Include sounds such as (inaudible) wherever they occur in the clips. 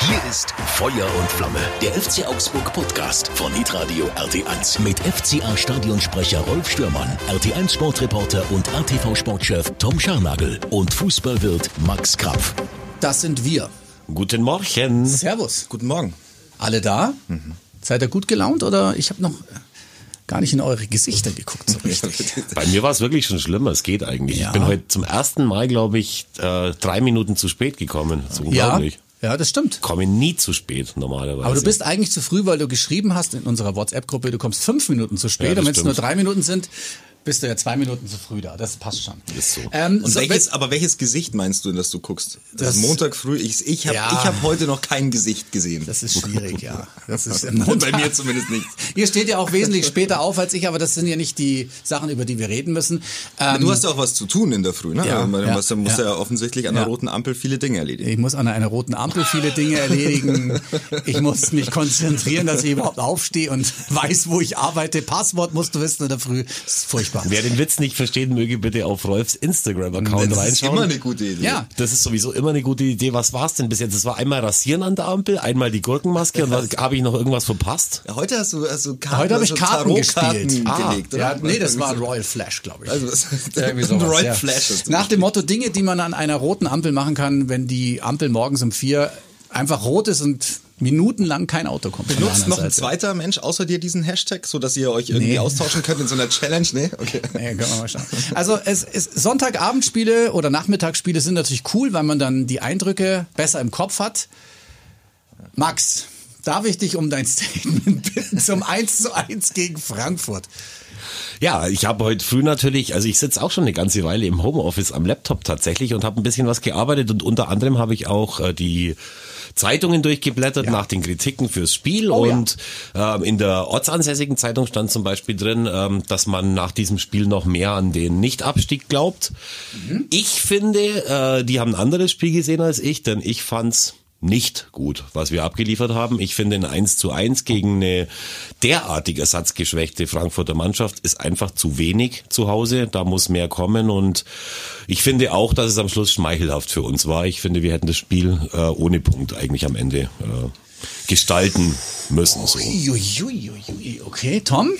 Hier ist Feuer und Flamme, der FC Augsburg Podcast von Hitradio RT1 mit FCA Stadionsprecher Rolf Stürmann, RT1 Sportreporter und RTV Sportchef Tom Scharnagel und Fußballwirt Max Krapf. Das sind wir. Guten Morgen. Servus. Guten Morgen. Alle da? Seid ihr gut gelaunt oder ich habe noch gar nicht in eure Gesichter geguckt so richtig. (laughs) Bei mir war es wirklich schon schlimmer. Es geht eigentlich. Ja. Ich bin heute zum ersten Mal, glaube ich, äh, drei Minuten zu spät gekommen. Das ist ja, unglaublich. ja, das stimmt. Komme nie zu spät normalerweise. Aber du bist eigentlich zu früh, weil du geschrieben hast in unserer WhatsApp-Gruppe, du kommst fünf Minuten zu spät Ja, und wenn es nur drei Minuten sind, bist du ja zwei Minuten zu früh da. Das passt schon. Ist so. Ähm, Und so, welches, aber welches Gesicht meinst du, dass du guckst? Das, Das- ist Montag früh. Ich, ich habe Ja. ich hab heute noch kein Gesicht gesehen. Das ist schwierig, ja. Das ist (laughs) Bei mir zumindest nicht. Ihr steht ja auch wesentlich später auf als ich, aber das sind ja nicht die Sachen, über die wir reden müssen. Ähm, Du hast ja auch was zu tun in der Früh, ne? Ja, Man ja, muss, musst ja. ja offensichtlich an der roten Ampel viele Dinge erledigen. ich muss an einer roten Ampel viele Dinge erledigen. Ich muss mich konzentrieren, dass ich überhaupt aufstehe und (laughs) weiß, wo ich arbeite. Passwort musst du wissen in der Früh. Das ist furchtbar. Wer den Witz nicht versteht, möge bitte auf Rolfs Instagram-Account Das ist reinschauen. immer eine gute Idee. Ja. Das ist sowieso immer eine gute Idee. Was war's denn bis jetzt? Es war einmal Rasieren an der Ampel, einmal die Gurkenmaske und habe ich noch irgendwas verpasst? Ja, Heute hast du also Karten, Heute habe ich also Karten gespielt. Ah, gelegt, Ja, nee, das war Royal Flash, glaube ich. Also, das- (laughs) (laughs) Irgendwie sowas, Royal ja. Flash du Nach dem Motto Dinge, die man an einer roten Ampel machen kann, wenn die Ampel morgens um vier einfach rot ist und minutenlang kein Auto kommt. Benutzt noch ein Seite. zweiter Mensch außer dir diesen Hashtag, so dass ihr euch irgendwie Nee. austauschen könnt in so einer Challenge? Nee? Okay. (laughs) Ja, können wir mal schauen. Also es, es, Sonntagabendspiele oder Nachmittagsspiele sind natürlich cool, weil man dann die Eindrücke besser im Kopf hat. Max, darf ich dich um dein (laughs) Statement bitten zum 1 zu 1 gegen Frankfurt? Ja, ich habe heute früh natürlich, also ich sitze auch schon eine ganze Weile im Homeoffice am Laptop tatsächlich und habe ein bisschen was gearbeitet und unter anderem habe ich auch äh, die Zeitungen durchgeblättert nach den Kritiken fürs Spiel Oh ja. und ähm, in der ortsansässigen Zeitung stand zum Beispiel drin, ähm, dass man nach diesem Spiel noch mehr an den Nichtabstieg glaubt. Mhm. Ich finde, äh, die haben ein anderes Spiel gesehen als ich, denn ich fand's nicht gut, was wir abgeliefert haben. Ich finde ein 1 zu 1 gegen eine derartig ersatzgeschwächte Frankfurter Mannschaft ist einfach zu wenig zu Hause. Da muss mehr kommen und ich finde auch, dass es am Schluss schmeichelhaft für uns war. Ich finde, wir hätten das Spiel äh, ohne Punkt eigentlich am Ende äh, gestalten müssen. So. Okay, Tom?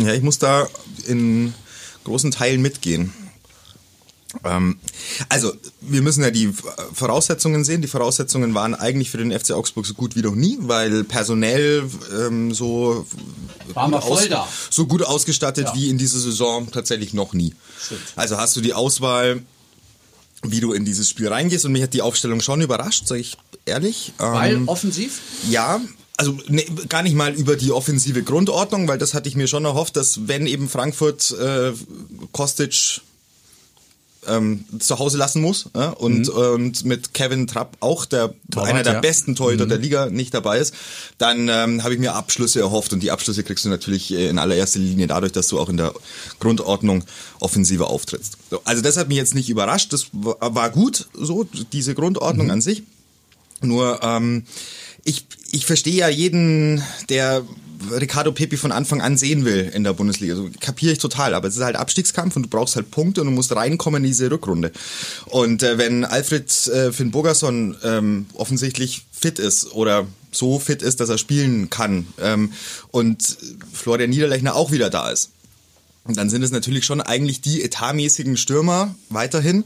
Ja, ich muss da in großen Teilen mitgehen. Ähm, also, wir müssen ja die Voraussetzungen sehen. Die Voraussetzungen waren eigentlich für den FC Augsburg so gut wie noch nie, weil personell ähm, so, gut da. so gut ausgestattet Ja. wie in dieser Saison tatsächlich noch nie. Stimmt. Also hast du die Auswahl, wie du in dieses Spiel reingehst und mich hat die Aufstellung schon überrascht, sage ich ehrlich. Weil Ähm, offensiv? ja, also ne, gar nicht mal über die offensive Grundordnung, weil das hatte ich mir schon erhofft, dass wenn eben Frankfurt äh, Kostic ähm, zu Hause lassen muss ja, und, und mit Kevin Trapp auch der Torwart, einer der ja. besten Torhüter der Liga nicht dabei ist, dann ähm, habe ich mir Abschlüsse erhofft und die Abschlüsse kriegst du natürlich äh, in allererster Linie dadurch, dass du auch in der Grundordnung offensiver auftrittst. So, also das hat mich jetzt nicht überrascht, das war gut so diese Grundordnung an sich. Nur ähm, ich, ich verstehe ja jeden, der Ricardo Pepi von Anfang an sehen will in der Bundesliga. So kapiere ich total. Aber es ist halt Abstiegskampf und du brauchst halt Punkte und du musst reinkommen in diese Rückrunde. Und äh, wenn Alfred äh, Finn Bogerson ähm, offensichtlich fit ist oder so fit ist, dass er spielen kann ähm, und Florian Niederlechner auch wieder da ist, und dann sind es natürlich schon eigentlich die etatmäßigen Stürmer weiterhin,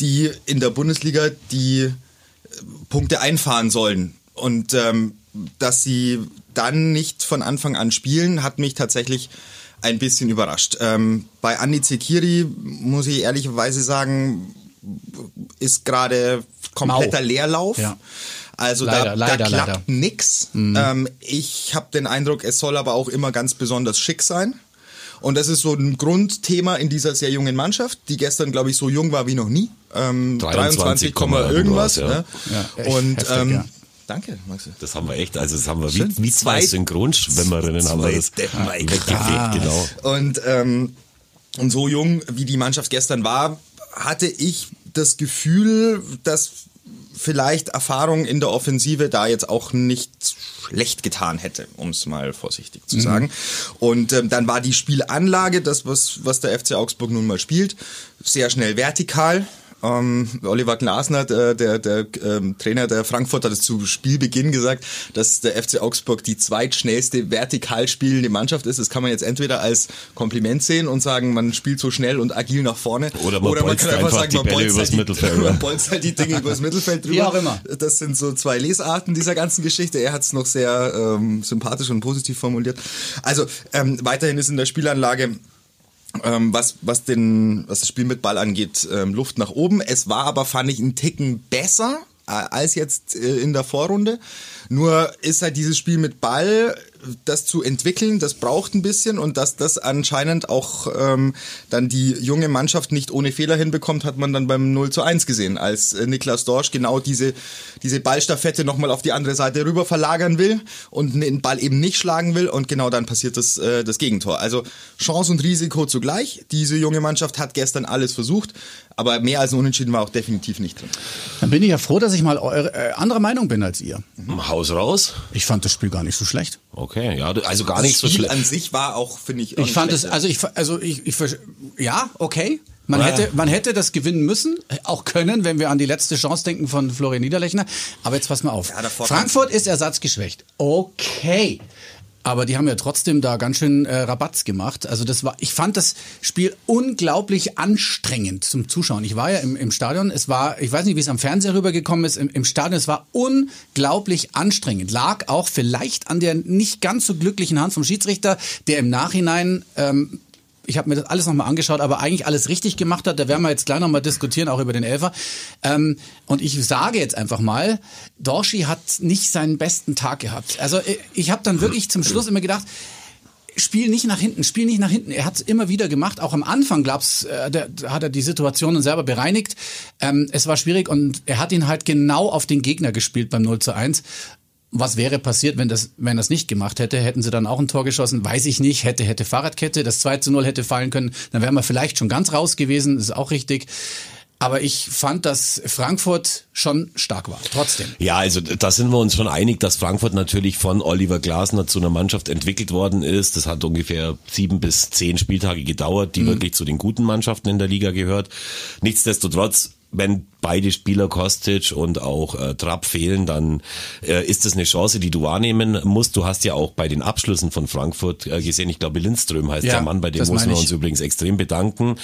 die in der Bundesliga die äh, Punkte einfahren sollen. Und ähm, dass sie dann nicht von Anfang an spielen, hat mich tatsächlich ein bisschen überrascht. Ähm, bei Andi Zekiri muss ich ehrlicherweise sagen, ist gerade kompletter Mau. Leerlauf. Ja. Also Leider, da, leider, da klappt leider. nix. Ähm, ich habe den Eindruck, es soll aber auch immer ganz besonders schick sein. Und das ist so ein Grundthema in dieser sehr jungen Mannschaft, die gestern, glaube ich, so jung war wie noch nie. Ähm, 23, 23, Komma irgendwas. irgendwas, Ja. Ja, echt Und heftig, ähm, ja. Danke, Maxi. Das haben wir echt, also das haben wir Schön. wie, wie zwei Zwei- Synchronschwimmerinnen haben wir das zwei weggefegt, genau. Und, ähm, und so jung, wie die Mannschaft gestern war, hatte ich das Gefühl, dass vielleicht Erfahrung in der Offensive da jetzt auch nicht schlecht getan hätte, um es mal vorsichtig zu sagen. Und ähm, dann war die Spielanlage, das was, was der FC Augsburg nun mal spielt, sehr schnell vertikal. Ähm, Oliver Glasner, der, der, der ähm, Trainer der Frankfurt, hat es zu Spielbeginn gesagt, dass der FC Augsburg die zweitschnellste vertikal spielende Mannschaft ist. Das kann man jetzt entweder als Kompliment sehen und sagen, man spielt so schnell und agil nach vorne. Oder man, Oder man kann einfach sagen, man bolzt, halt die, (laughs) man bolzt halt die Dinge übers Mittelfeld drüber. Wie auch immer. Das sind so zwei Lesarten dieser ganzen Geschichte. Er hat es noch sehr ähm, sympathisch und positiv formuliert. Also ähm, weiterhin ist in der Spielanlage ähm, was, was, den, was das Spiel mit Ball angeht, ähm, Luft nach oben. Es war aber, fand ich, einen Ticken besser äh, als jetzt äh, in der Vorrunde. Nur ist halt dieses Spiel mit Ball das zu entwickeln, das braucht ein bisschen und dass das anscheinend auch ähm, dann die junge Mannschaft nicht ohne Fehler hinbekommt, hat man dann beim 0 zu 1 gesehen, als äh, Niklas Dorsch genau diese, diese Ballstaffette nochmal auf die andere Seite rüber verlagern will und den Ball eben nicht schlagen will und genau dann passiert das, äh, das Gegentor. Also Chance und Risiko zugleich. Diese junge Mannschaft hat gestern alles versucht, aber mehr als ein Unentschieden war auch definitiv nicht drin. Dann bin ich ja froh, dass ich mal eure, äh, anderer Meinung bin als ihr. Haus raus. Ich fand das Spiel gar nicht so schlecht. Okay, ja, also gar nicht das so schlecht. an sich war auch, finde ich, auch Ich fand es, also ich, also ich, ich, ja, okay. Man hätte, man hätte das gewinnen müssen, auch können, wenn wir an die letzte Chance denken von Florian Niederlechner. Aber jetzt pass mal auf. Ja, Frankfurt ist ersatzgeschwächt. Okay. Aber die haben ja trotzdem da ganz schön äh, Rabatz gemacht. Also das war, ich fand das Spiel unglaublich anstrengend zum Zuschauen. Ich war ja im, im Stadion. Es war, ich weiß nicht, wie es am Fernseher rübergekommen ist. Im, Im Stadion, es war unglaublich anstrengend. Lag auch vielleicht an der nicht ganz so glücklichen Hand vom Schiedsrichter, der im Nachhinein ähm, ich habe mir das alles nochmal angeschaut, aber eigentlich alles richtig gemacht hat. Da werden wir jetzt gleich nochmal diskutieren, auch über den Elfer. Ähm, und ich sage jetzt einfach mal, Dorschi hat nicht seinen besten Tag gehabt. Also ich, ich habe dann wirklich zum Schluss immer gedacht, Spiel nicht nach hinten, spiel nicht nach hinten. Er hat es immer wieder gemacht. Auch am Anfang, glaub's, äh, der, hat er die Situationen selber bereinigt. Ähm, es war schwierig und er hat ihn halt genau auf den Gegner gespielt beim 0 zu 1. Was wäre passiert, wenn das, wenn das nicht gemacht hätte? Hätten sie dann auch ein Tor geschossen? Weiß ich nicht. Hätte, hätte Fahrradkette. Das 2 zu 0 hätte fallen können. Dann wären wir vielleicht schon ganz raus gewesen. Das ist auch richtig. Aber ich fand, dass Frankfurt schon stark war. Trotzdem. Ja, also da sind wir uns schon einig, dass Frankfurt natürlich von Oliver Glasner zu einer Mannschaft entwickelt worden ist. Das hat ungefähr sieben bis zehn Spieltage gedauert, die wirklich zu den guten Mannschaften in der Liga gehört. Nichtsdestotrotz, wenn beide Spieler Kostic und auch äh, Trapp fehlen, dann äh, ist das eine Chance, die du wahrnehmen musst. Du hast ja auch bei den Abschlüssen von Frankfurt äh, gesehen, ich glaube Lindström heißt Ja, der Mann, bei dem man ich. uns übrigens extrem bedanken,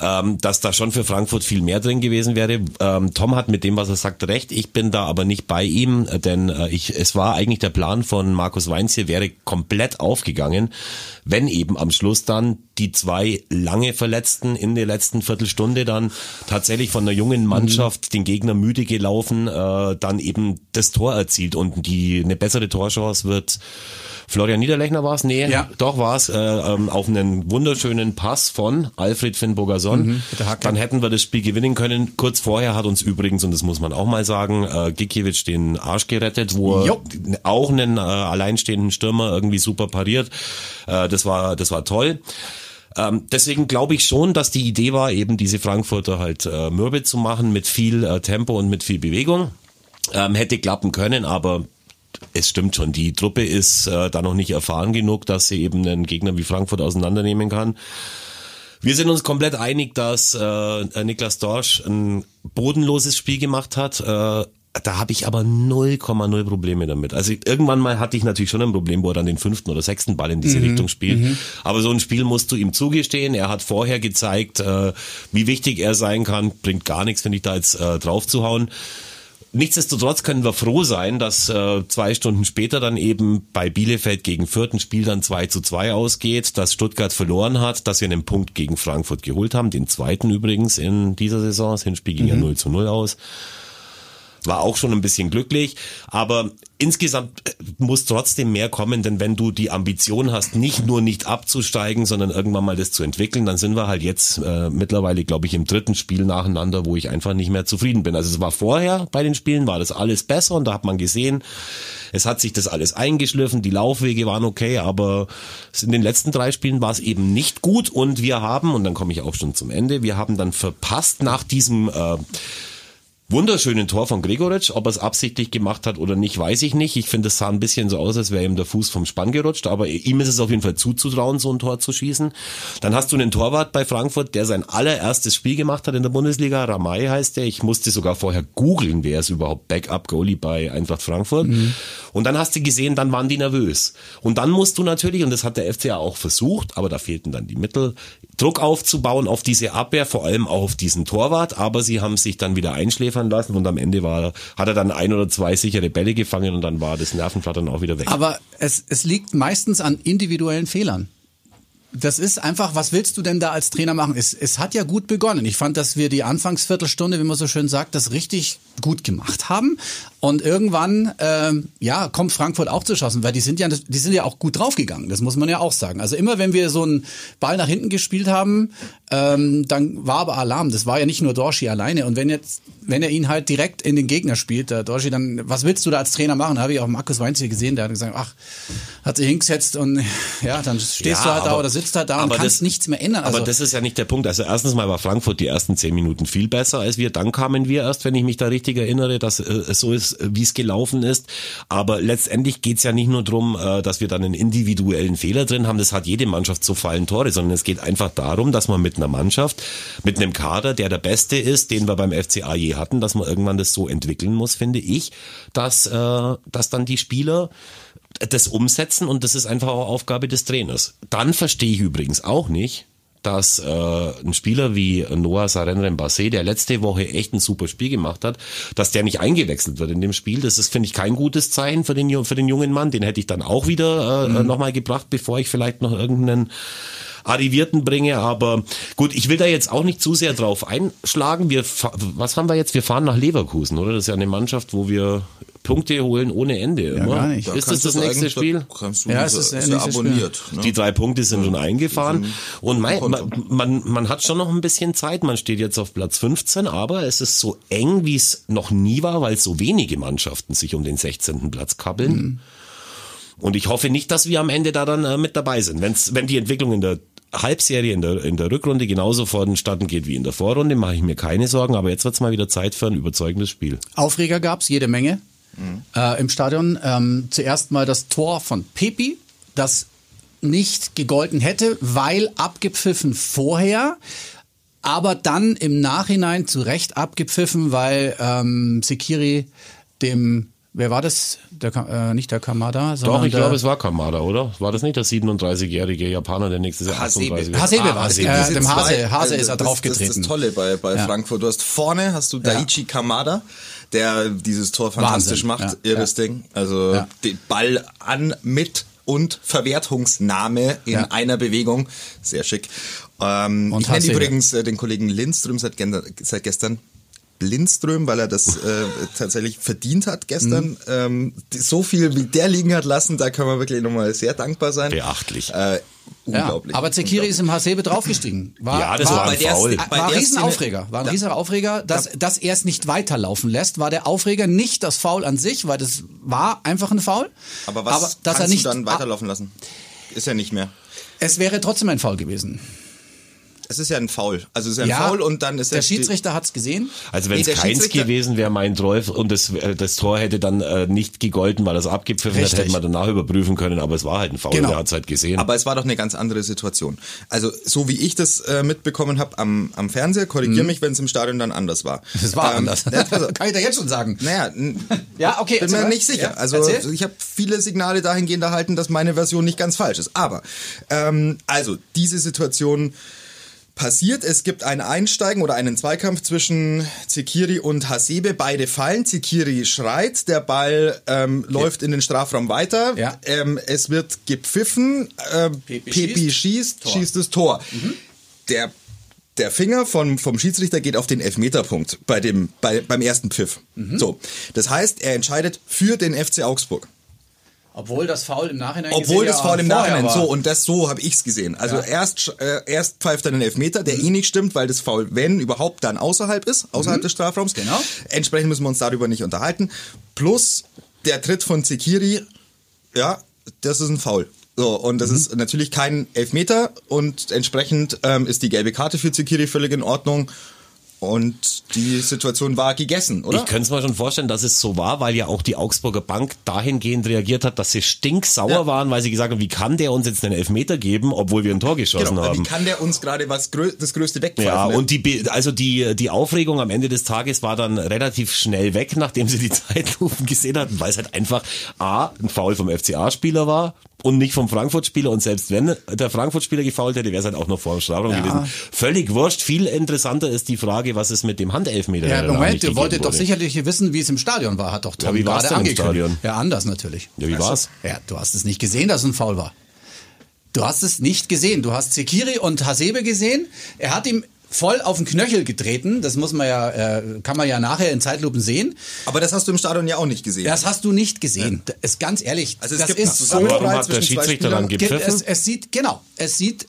ähm, dass da schon für Frankfurt viel mehr drin gewesen wäre. Ähm, Tom hat mit dem, was er sagt, recht. Ich bin da aber nicht bei ihm, denn äh, ich, es war eigentlich der Plan von Markus Weinz hier, wäre komplett aufgegangen, wenn eben am Schluss dann die zwei lange Verletzten in der letzten Viertelstunde dann tatsächlich von einer jungen Mannschaft den Gegner müde gelaufen, äh, dann eben das Tor erzielt und die eine bessere Torchance wird Florian Niederlechner war es? Nee, Ja. doch war es. Äh, ähm, auf einen wunderschönen Pass von Alfred Finn Bogason. Mhm. Dann hätten wir das Spiel gewinnen können. Kurz vorher hat uns übrigens, und das muss man auch mal sagen, äh, Gikiewicz den Arsch gerettet, wo Jo. er auch einen äh, alleinstehenden Stürmer irgendwie super pariert. Äh, das war, das war toll. Ähm, deswegen glaube ich schon, dass die Idee war, eben diese Frankfurter halt äh, mürbe zu machen mit viel äh, Tempo und mit viel Bewegung. Ähm, hätte klappen können, aber es stimmt schon, die Truppe ist äh, da noch nicht erfahren genug, dass sie eben einen Gegner wie Frankfurt auseinandernehmen kann. Wir sind uns komplett einig, dass äh, Niklas Dorsch ein bodenloses Spiel gemacht hat. Äh, da habe ich aber 0,0 Probleme damit. Also irgendwann mal hatte ich natürlich schon ein Problem, wo er dann den fünften oder sechsten Ball in diese Richtung spielt. Aber so ein Spiel musst du ihm zugestehen. Er hat vorher gezeigt, äh, wie wichtig er sein kann. Bringt gar nichts, finde ich, da jetzt äh, drauf zu hauen. Nichtsdestotrotz können wir froh sein, dass äh, zwei Stunden später dann eben bei Bielefeld gegen Fürth ein Spiel dann 2 zu 2 ausgeht, dass Stuttgart verloren hat, dass wir einen Punkt gegen Frankfurt geholt haben, den zweiten übrigens in dieser Saison. Das Hinspiel ging ja 0 zu 0 aus. War auch schon ein bisschen glücklich, aber insgesamt äh, muss trotzdem mehr kommen, denn wenn du die Ambition hast, nicht nur nicht abzusteigen, sondern irgendwann mal das zu entwickeln, dann sind wir halt jetzt äh, mittlerweile, glaube ich, im dritten Spiel nacheinander, wo ich einfach nicht mehr zufrieden bin. Also es war vorher bei den Spielen, war das alles besser und da hat man gesehen, es hat sich das alles eingeschliffen, die Laufwege waren okay, aber in den letzten drei Spielen war es eben nicht gut und wir haben, und dann komme ich auch schon zum Ende, wir haben dann verpasst nach diesem äh, wunderschönen Tor von Gregoritsch. Ob er es absichtlich gemacht hat oder nicht, weiß ich nicht. Ich finde, es sah ein bisschen so aus, als wäre ihm der Fuß vom Spann gerutscht. Aber ihm ist es auf jeden Fall zuzutrauen, so ein Tor zu schießen. Dann hast du einen Torwart bei Frankfurt, der sein allererstes Spiel gemacht hat in der Bundesliga. Ramay heißt der. Ich musste sogar vorher googeln, wer ist überhaupt Backup-Goalie bei Eintracht Frankfurt. Mhm. Und dann hast du gesehen, dann waren die nervös. Und dann musst du natürlich, und das hat der FCA auch versucht, aber da fehlten dann die Mittel, Druck aufzubauen auf diese Abwehr, vor allem auch auf diesen Torwart. Aber sie haben sich dann wieder einschläfern lassen und am Ende war, hat er dann ein oder zwei sichere Bälle gefangen und dann war das Nervenflattern auch wieder weg. Aber es, es liegt meistens an individuellen Fehlern das ist einfach, was willst du denn da als Trainer machen? Es, es hat ja gut begonnen. Ich fand, dass wir die Anfangsviertelstunde, wie man so schön sagt, das richtig gut gemacht haben. Und irgendwann, ähm, ja, kommt Frankfurt auch zu schossen, weil die sind ja, die sind ja auch gut draufgegangen. Das muss man ja auch sagen. Also immer, wenn wir so einen Ball nach hinten gespielt haben, ähm, dann war aber Alarm. Das war ja nicht nur Dorschi alleine. Und wenn jetzt, wenn er ihn halt direkt in den Gegner spielt, der Dorschi, dann, was willst du da als Trainer machen? Da habe ich auch Markus Weinz hier gesehen, der hat gesagt, ach, hat sich hingesetzt und (laughs) ja, dann stehst ja, du halt aber, da oder sitzt halt da und kannst das, nichts mehr ändern. Also, aber das ist ja nicht der Punkt. Also erstens mal war Frankfurt die ersten zehn Minuten viel besser als wir. Dann kamen wir erst, wenn ich mich da richtig erinnere, dass äh, es so ist, wie es gelaufen ist. Aber letztendlich geht's ja nicht nur drum, äh, dass wir dann einen individuellen Fehler drin haben. Das hat jede Mannschaft so fallen Tore, sondern es geht einfach darum, dass man mit einer Mannschaft, mit einem Kader, der der Beste ist, den wir beim FCA je hatten, dass man irgendwann das so entwickeln muss, finde ich, dass, äh, dass dann die Spieler das umsetzen und das ist einfach auch Aufgabe des Trainers. Dann verstehe ich übrigens auch nicht, dass äh, ein Spieler wie Noah Sarenren Basse, der letzte Woche echt ein super Spiel gemacht hat, dass der nicht eingewechselt wird in dem Spiel. Das ist, finde ich, kein gutes Zeichen für den, für den jungen Mann. Den hätte ich dann auch wieder äh, mhm. nochmal gebracht, bevor ich vielleicht noch irgendeinen Arrivierten bringe. Aber gut, ich will da jetzt auch nicht zu sehr drauf einschlagen. Wir, was haben wir jetzt? Wir fahren nach Leverkusen, oder? Das ist ja eine Mannschaft, wo wir Punkte holen ohne Ende. Ja, gar nicht. Da ist das das nächste Spiel? Kannst du ja, es ist, ist ja abonniert. Ne? Die drei Punkte sind ja. schon eingefahren. Und mein, man, man, man hat schon noch ein bisschen Zeit. Man steht jetzt auf Platz 15, aber es ist so eng, wie es noch nie war, weil so wenige Mannschaften sich um den 16. Platz kabbeln. Mhm. Und ich hoffe nicht, dass wir am Ende da dann äh, mit dabei sind. Wenn's, wenn die Entwicklung in der Halbserie in der, in der Rückrunde genauso vonstatten geht wie in der Vorrunde, mache ich mir keine Sorgen. Aber jetzt wird's mal wieder Zeit für ein überzeugendes Spiel. Aufreger gab's jede Menge mhm. äh, im Stadion. Ähm, zuerst mal das Tor von Pepi, das nicht gegolten hätte, weil abgepfiffen vorher aber dann im Nachhinein zu Recht abgepfiffen, weil ähm, Sekiri dem Wer war das? Der, äh, nicht der Kamada, sondern Doch, ich glaube, es war Kamada, oder? War das nicht der 37-jährige Japaner, der nächstes Jahr 38 Hasebe ah, war es. Äh, dem Hase, Hase ist er das, draufgetreten. Das ist das Tolle bei, bei ja. Frankfurt. Du hast vorne hast du Daichi ja. Kamada, der dieses Tor fantastisch Wahnsinn. macht. Ja. Irres Ding. Also den Ball an, mit und Verwertungsnahme in einer Bewegung. Sehr schick. Ähm, und ich nenne übrigens äh, den Kollegen Lindström seit, seit gestern Lindström, weil er das äh, tatsächlich verdient hat gestern. Mhm. Ähm, so viel wie der liegen hat lassen, da können wir wirklich nochmal sehr dankbar sein. Beachtlich. Äh, unglaublich. Ja, aber Zekiri ist im Hasebe draufgestiegen. War, ja, das war, war ein Foul. War, war ein Riesenaufreger. War ein ja. Riesenaufreger, dass, dass er es nicht weiterlaufen lässt. War der Aufreger nicht das Foul an sich, weil das war einfach ein Foul. Aber was aber, dass kannst er nicht, du dann weiterlaufen lassen? Ist ja nicht mehr. Es wäre trotzdem ein Foul gewesen. Es ist ja ein Foul. Also es ist ja ein ja, Foul und dann ist der Schiedsrichter hat's gesehen. Also wenn es nee, keins gewesen wäre, mein Rolf und das, das Tor hätte dann äh, nicht gegolten, weil das abgepfiffen hat, hätte man danach überprüfen können. Aber es war halt ein Foul. Genau. Der hat's halt gesehen. Aber es war doch eine ganz andere Situation. Also so wie ich das äh, mitbekommen habe am, am Fernseher, korrigiere mhm. mich, wenn es im Stadion dann anders war. Es war ähm, anders. (laughs) Also, Kann ich da jetzt schon sagen? Naja, ja, okay. Bin mir nicht sicher. Ja, also erzähl. ich habe viele Signale dahingehend erhalten, dass meine Version nicht ganz falsch ist. Aber ähm, also diese Situation passiert. Es gibt ein Einsteigen oder einen Zweikampf zwischen Zekiri und Hasebe. Beide fallen. Zekiri schreit, der Ball ähm, ja. läuft in den Strafraum weiter. Ja. Ähm, es wird gepfiffen. Äh, Pepe, Pepe schießt, schießt, schießt das Tor. Mhm. Der der Finger vom, vom Schiedsrichter geht auf den Elfmeterpunkt bei dem, bei, beim ersten Pfiff. Mhm. So. Das heißt, er entscheidet für den FC Augsburg. Obwohl das Foul im Nachhinein Obwohl das Foul im Nachhinein war. so und das so habe ich's gesehen. Also ja. erst äh, erst pfeift er den Elfmeter, der mhm. eh nicht stimmt, weil das Foul wenn überhaupt dann außerhalb ist, außerhalb mhm. des Strafraums. Genau. Entsprechend müssen wir uns darüber nicht unterhalten. Plus der Tritt von Zekiri, ja, das ist ein Foul. So, und das mhm. ist natürlich kein Elfmeter und entsprechend ähm, ist die gelbe Karte für Zekiri völlig in Ordnung. Und die Situation war gegessen, oder? Ich könnte es mir schon vorstellen, dass es so war, weil ja auch die Augsburger Bank dahingehend reagiert hat, dass sie stinksauer Ja. waren, weil sie gesagt haben, wie kann der uns jetzt einen Elfmeter geben, obwohl wir ein Tor geschossen genau, haben. wie kann der uns gerade was grö das Größte wegpfeifen? Ja, ne? und die, also die, die Aufregung am Ende des Tages war dann relativ schnell weg, nachdem sie die (laughs) Zeitlupen gesehen hatten, weil es halt einfach A, ein Foul vom FCA-Spieler war und nicht vom Frankfurt-Spieler und selbst wenn der Frankfurt-Spieler gefault hätte, wäre es halt auch noch vor dem Strafraum Ja. gewesen. Völlig wurscht. Viel interessanter ist die Frage, was es mit dem Handelfmeter Ja, Moment, ihr wolltet doch wurde. sicherlich wissen, wie es im Stadion war, hat doch Tom Ja, wie war's gerade denn im. Stadion? Ja, anders natürlich. Ja, wie war's? Ja, du hast es nicht gesehen, dass es ein Foul war. Du hast es nicht gesehen. Du hast Sekiri und Hasebe gesehen. Er hat ihm voll auf den Knöchel getreten. Das muss man ja, äh, kann man ja nachher in Zeitlupen sehen. Aber das hast du im Stadion ja auch nicht gesehen. Das hast du nicht gesehen. Das ist ganz ehrlich. Also es das gibt ist so Warum hat der Schiedsrichter dann gepfiffen? Es, es sieht, genau, es sieht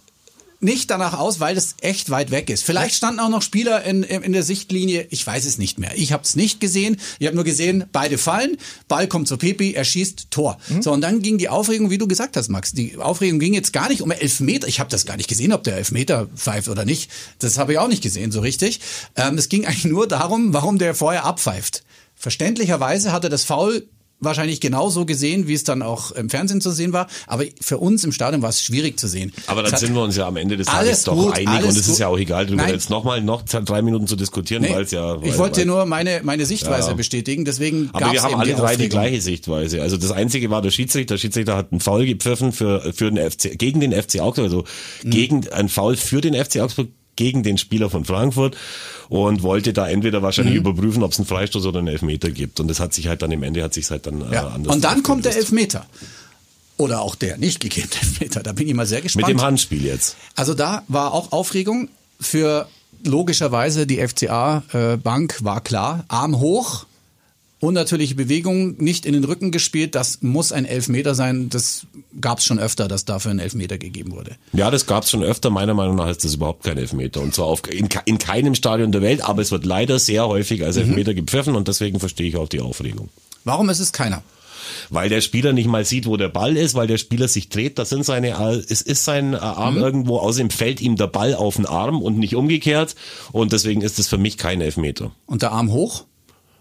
nicht danach aus, weil es echt weit weg ist. Vielleicht standen auch noch Spieler in, in, der Sichtlinie, ich weiß es nicht mehr. Ich habe es nicht gesehen. Ich habe nur gesehen, beide fallen, Ball kommt zu Pepi, er schießt Tor. So, und dann ging die Aufregung, wie du gesagt hast, Max, die Aufregung ging jetzt gar nicht um Elfmeter. Ich habe das gar nicht gesehen, ob der Elfmeter pfeift oder nicht. Das habe ich auch nicht gesehen, so richtig. Ähm, es ging (laughs) eigentlich nur darum, warum der vorher abpfeift. Verständlicherweise hat er das Foul wahrscheinlich genauso gesehen, wie es dann auch im Fernsehen zu sehen war. Aber für uns im Stadion war es schwierig zu sehen. Aber dann sind wir uns ja am Ende des Tages doch gut, einig und es ist ja auch egal, darüber Nein. jetzt nochmal noch drei Minuten zu diskutieren, Nee, weil es ja. Weil, ich wollte weil, nur meine, meine Sichtweise Ja. bestätigen, deswegen Aber wir haben alle die drei die gleiche Sichtweise. Also das einzige war der Schiedsrichter. Der Schiedsrichter hat einen Foul gepfiffen für, für den FC, gegen den FC Augsburg, also Mhm. gegen, ein Foul für den FC Augsburg gegen den Spieler von Frankfurt und wollte da entweder wahrscheinlich Mhm. überprüfen, ob es einen Freistoß oder einen Elfmeter gibt. Und das hat sich halt dann im Ende hat sich halt dann äh, Ja. anders Und dann kommt der. Elfmeter. Oder auch der nicht gegebene (laughs) Elfmeter. Da bin ich mal sehr gespannt. Mit dem Handspiel jetzt. Also da war auch Aufregung für logischerweise die FCA äh, Bank war klar, Arm hoch, unnatürliche Bewegung, nicht in den Rücken gespielt, das muss ein Elfmeter sein. Das gab es schon öfter, dass dafür ein Elfmeter gegeben wurde. Ja, das gab's schon öfter. Meiner Meinung nach ist das überhaupt kein Elfmeter. Und zwar auf, in, in keinem Stadion der Welt, aber es wird leider sehr häufig als Elfmeter gepfiffen und deswegen verstehe ich auch die Aufregung. Warum ist es keiner? Weil der Spieler nicht mal sieht, wo der Ball ist, weil der Spieler sich dreht, da sind seine, äh, es ist sein äh, Arm irgendwo, außerdem fällt ihm der Ball auf den Arm und nicht umgekehrt und deswegen ist es für mich kein Elfmeter. Und der Arm hoch?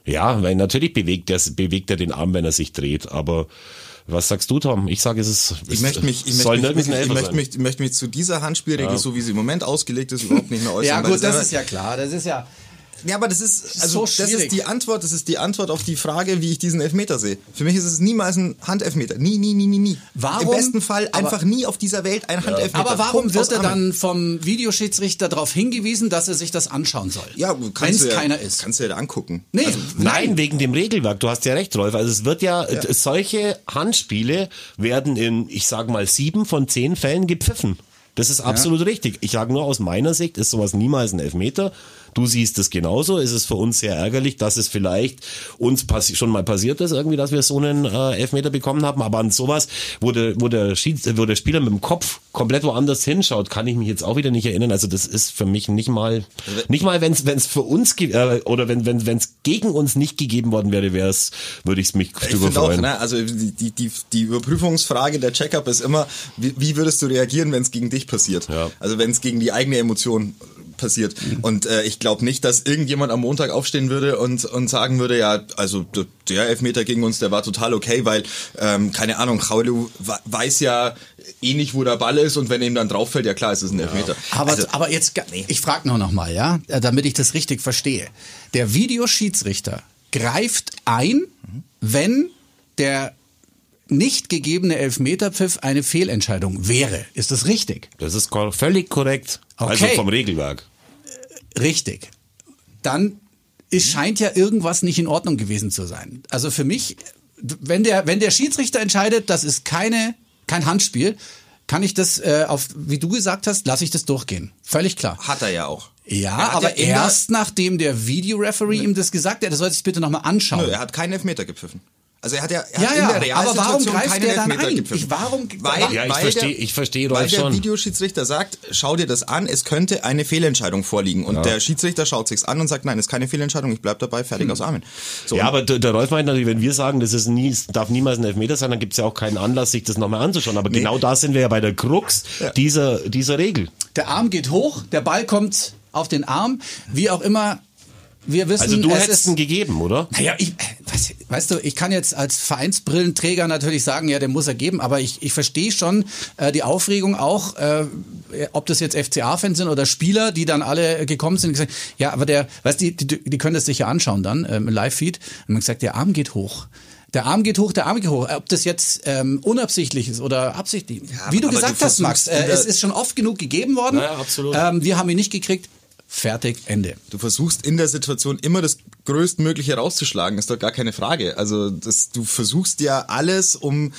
Ja, weil natürlich bewegt er, bewegt er den Arm, wenn er sich dreht, aber was sagst du, Tom? Ich sage, es ist, es Ich möchte mich, ich soll möchte mich, ich Elfer möchte mich, ich möchte mich zu dieser Handspielregel, so wie sie im Moment ausgelegt ist, überhaupt nicht mehr (laughs) äußern. Ja gut, das aber- ist ja klar. Das ist ja Ja, aber das ist, also so das ist die Antwort, das ist die Antwort auf die Frage, wie ich diesen Elfmeter sehe. Für mich ist es niemals ein Handelfmeter. Nie, nie, nie, nie, nie. Warum? Im besten Fall Aber- einfach nie auf dieser Welt ein Handelfmeter. Aber warum Punkt wird er dann vom Videoschiedsrichter darauf hingewiesen, dass er sich das anschauen soll? Ja, wenn es ja, keiner ist. Kannst du ja da angucken. Nee, Nein, wegen dem Regelwerk. Du hast ja recht, Rolf. Also es wird ja, äh, solche Handspiele werden in, ich sag mal, sieben von zehn Fällen gepfiffen. Das ist absolut richtig. Ich sage nur aus meiner Sicht ist sowas niemals ein Elfmeter. Du siehst es genauso. Es ist für uns sehr ärgerlich, dass es vielleicht uns schon mal passiert ist, irgendwie, dass wir so einen äh, Elfmeter bekommen haben. Aber an sowas, wo der, wo der, Schieds wo der Spieler mit dem Kopf komplett woanders hinschaut, kann ich mich jetzt auch wieder nicht erinnern. Also das ist für mich nicht mal, nicht mal, wenn es für uns äh, oder wenn wenn wenn es gegen uns nicht gegeben worden wäre, wäre es, würde ich mich Ich drüber finde auch, freuen. ne, also die, die, die, die Überprüfungsfrage der Checkup ist immer, wie, wie würdest du reagieren, wenn es gegen dich passiert? Ja. Also wenn es gegen die eigene Emotion passiert. Und äh, ich glaube nicht, dass irgendjemand am Montag aufstehen würde und, und sagen würde, ja, also der Elfmeter gegen uns, der war total okay, weil, ähm, keine Ahnung, Chaulu weiß ja eh nicht, wo der Ball ist und wenn ihm dann drauf fällt, ja klar, es ist ein Elfmeter. Aber, also, aber jetzt, ich frage nur noch mal, ja, äh, damit ich das richtig verstehe. Der Videoschiedsrichter greift ein, wenn der nicht gegebene Elfmeterpfiff eine Fehlentscheidung wäre. Ist das richtig? Das ist völlig korrekt. Also Okay. vom Regelwerk. Richtig. Dann es scheint ja irgendwas nicht in Ordnung gewesen zu sein. Also für mich, wenn der, wenn der Schiedsrichter entscheidet, das ist keine, kein Handspiel, kann ich das, äh, auf, wie du gesagt hast, lasse ich das durchgehen. Völlig klar. hat er ja auch. Ja, Er aber erst nachdem der Videoreferee ihm das gesagt hat, er soll sich bitte nochmal anschauen. Nö, er hat keinen Elfmeter gepfiffen. Also er hat ja, er Ja, hat ja, in der aber warum Realsituation greift keinen der dann Elfmeter ein? gepfiffen. Ich- warum- weil, Ja, ich weil verstehe- der, ich verstehe Weil der schon. Videoschiedsrichter sagt, schau dir das an, es könnte eine Fehlentscheidung vorliegen. Und der Schiedsrichter schaut sich's an und sagt, nein, ist keine Fehlentscheidung, ich bleib dabei, fertig Hm. aus Amen. So, Ja, aber der, Rolf meint natürlich, wenn wir sagen, das ist nie, es darf niemals ein Elfmeter sein, dann gibt es ja auch keinen Anlass, sich das nochmal anzuschauen. Aber genau da sind wir ja bei der Krux dieser, dieser Regel. Der Arm geht hoch, der Ball kommt auf den Arm, wie auch immer. Wir wissen, Also du es hättest ihn gegeben, oder? naja, ich, weißt, weißt du, ich kann jetzt als Vereinsbrillenträger natürlich sagen, ja, den muss er geben, aber ich, ich verstehe schon äh, die Aufregung auch, äh, ob das jetzt FCA-Fans sind oder Spieler, die dann alle gekommen sind und gesagt, ja, aber der, weißt du, die, die, die können das sich ja anschauen dann ähm, im Live-Feed und man gesagt, der Arm geht hoch. Der Arm geht hoch, der Arm geht hoch. Ob das jetzt ähm, unabsichtlich ist oder absichtlich. Wie du gesagt du hast, Max, äh, es ist schon oft genug gegeben worden. Ja, ja, absolut. Ähm, wir haben ihn nicht gekriegt. Fertig, Ende. Du versuchst in der Situation immer das Größtmögliche rauszuschlagen, ist doch gar keine Frage. Also das, du versuchst ja alles, um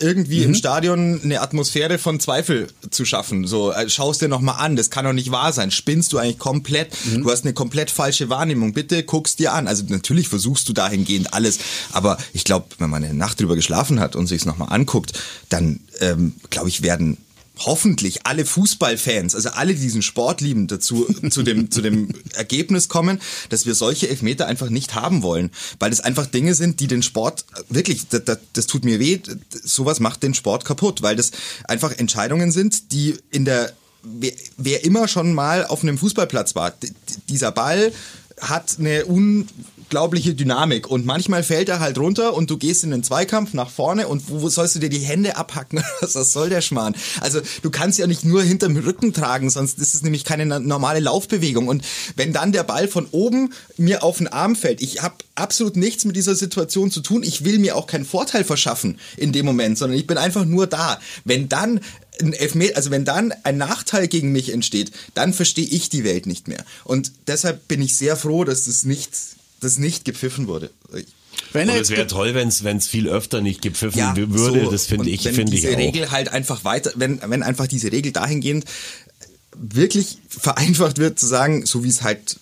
irgendwie im Stadion eine Atmosphäre von Zweifel zu schaffen. So, äh, schaust dir nochmal an, das kann doch nicht wahr sein. Spinnst du eigentlich komplett? Du hast eine komplett falsche Wahrnehmung. Bitte guckst dir an. Also natürlich versuchst du dahingehend alles, aber ich glaube, wenn man eine Nacht drüber geschlafen hat und sich's nochmal anguckt, dann ähm, glaube ich, werden hoffentlich alle Fußballfans, also alle, die diesen Sport lieben, dazu (laughs) zu dem zu dem Ergebnis kommen, dass wir solche Elfmeter einfach nicht haben wollen, weil das einfach Dinge sind, die den Sport wirklich, das, das, das tut mir weh, sowas macht den Sport kaputt, weil das einfach Entscheidungen sind, die in der wer, wer immer schon mal auf einem Fußballplatz war, dieser Ball hat eine unglaubliche Dynamik und manchmal fällt er halt runter und du gehst in den Zweikampf nach vorne und wo, wo sollst du dir die Hände abhacken? (laughs) Was soll der Schmarrn? Also du kannst ja nicht nur hinterm Rücken tragen, sonst ist es nämlich keine normale Laufbewegung und wenn dann der Ball von oben mir auf den Arm fällt, ich habe absolut nichts mit dieser Situation zu tun, ich will mir auch keinen Vorteil verschaffen in dem Moment, sondern ich bin einfach nur da. Wenn dann ein Elfmeter, also wenn dann ein Nachteil gegen mich entsteht, dann verstehe ich die Welt nicht mehr. Und deshalb bin ich sehr froh, dass das nicht, das nicht gepfiffen wurde. Wenn Und es wäre toll, wenn es viel öfter nicht gepfiffen würde. so. Das finde ich, wenn finde ich diese auch. Regel halt einfach weiter, wenn, wenn einfach diese Regel dahingehend wirklich vereinfacht wird, zu sagen, so wie es halt